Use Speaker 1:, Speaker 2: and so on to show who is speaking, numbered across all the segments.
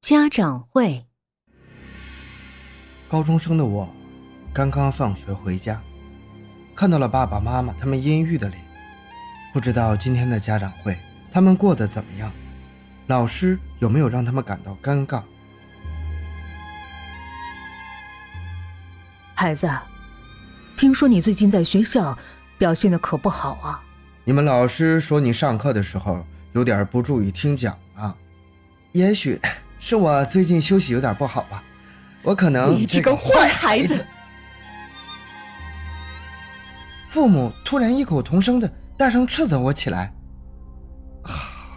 Speaker 1: 家长会。
Speaker 2: 高中生的我，刚刚放学回家，看到了爸爸妈妈他们阴郁的脸。不知道今天的家长会他们过得怎么样？老师有没有让他们感到尴尬？
Speaker 1: 孩子，听说你最近在学校表现的可不好啊？
Speaker 2: 你们老师说你上课的时候有点不注意听讲啊？也许是我最近休息有点不好吧。我可能
Speaker 1: 你这个坏孩子！
Speaker 2: 父母突然异口同声的大声斥责我起来。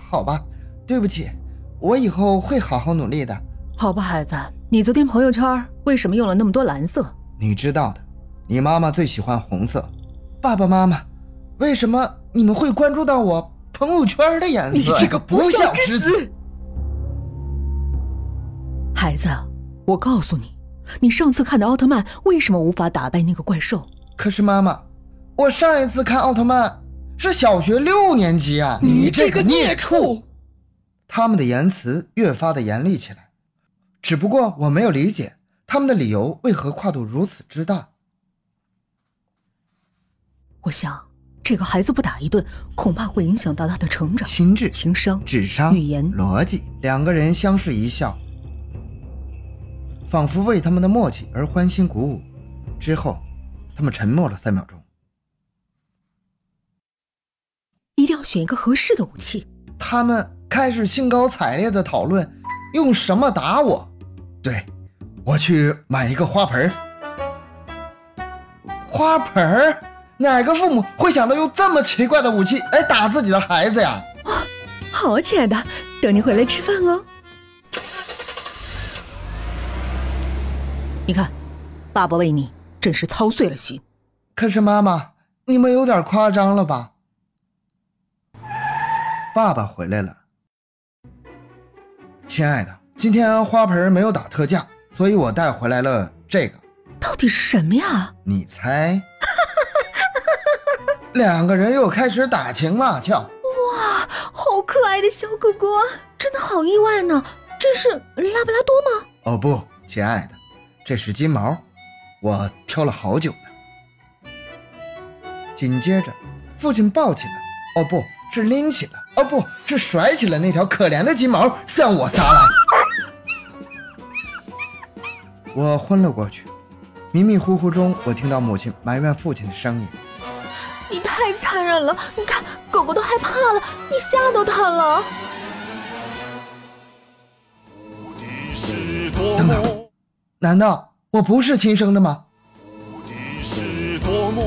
Speaker 2: 好吧，对不起，我以后会好好努力的。
Speaker 1: 好吧，孩子，你昨天朋友圈为什么用了那么多蓝色？
Speaker 2: 你知道的，你妈妈最喜欢红色。爸爸妈妈，为什么你们会关注到我朋友圈的颜色？
Speaker 1: 你这个不孝之子！孩子。我告诉你，你上次看的奥特曼为什么无法打败那个怪兽？
Speaker 2: 可是妈妈，我上一次看奥特曼是小学六年级啊！
Speaker 1: 你这个孽畜！
Speaker 2: 他们的言辞越发的严厉起来。只不过我没有理解他们的理由为何跨度如此之大。
Speaker 1: 我想，这个孩子不打一顿，恐怕会影响到他的成长、
Speaker 2: 心智、
Speaker 1: 情商、
Speaker 2: 智商、
Speaker 1: 语言、
Speaker 2: 逻辑。两个人相视一笑。仿佛为他们的默契而欢欣鼓舞。之后，他们沉默了三秒钟。
Speaker 1: 一定要选一个合适的武器。
Speaker 2: 他们开始兴高采烈的讨论用什么打我。对，我去买一个花盆花盆哪个父母会想到用这么奇怪的武器来打自己的孩子呀？
Speaker 1: 哦好，亲爱的，等你回来吃饭哦。你看，爸爸为你真是操碎了心。
Speaker 2: 可是妈妈，你们有点夸张了吧？爸爸回来了，亲爱的，今天花盆没有打特价，所以我带回来了这个。
Speaker 1: 到底是什么呀？
Speaker 2: 你猜。两个人又开始打情骂俏。
Speaker 1: 哇，好可爱的小狗狗，真的好意外呢！这是拉布拉多吗？
Speaker 2: 哦不，亲爱的。这是金毛，我挑了好久呢。紧接着，父亲抱起了，哦，不是拎起了，哦，不是甩起了那条可怜的金毛，向我撒来。我昏了过去，迷迷糊糊中，我听到母亲埋怨父亲的声音：“
Speaker 1: 你太残忍了，你看狗狗都害怕了，你吓到它了。”
Speaker 2: 难道我不是亲生的吗？无敌是多么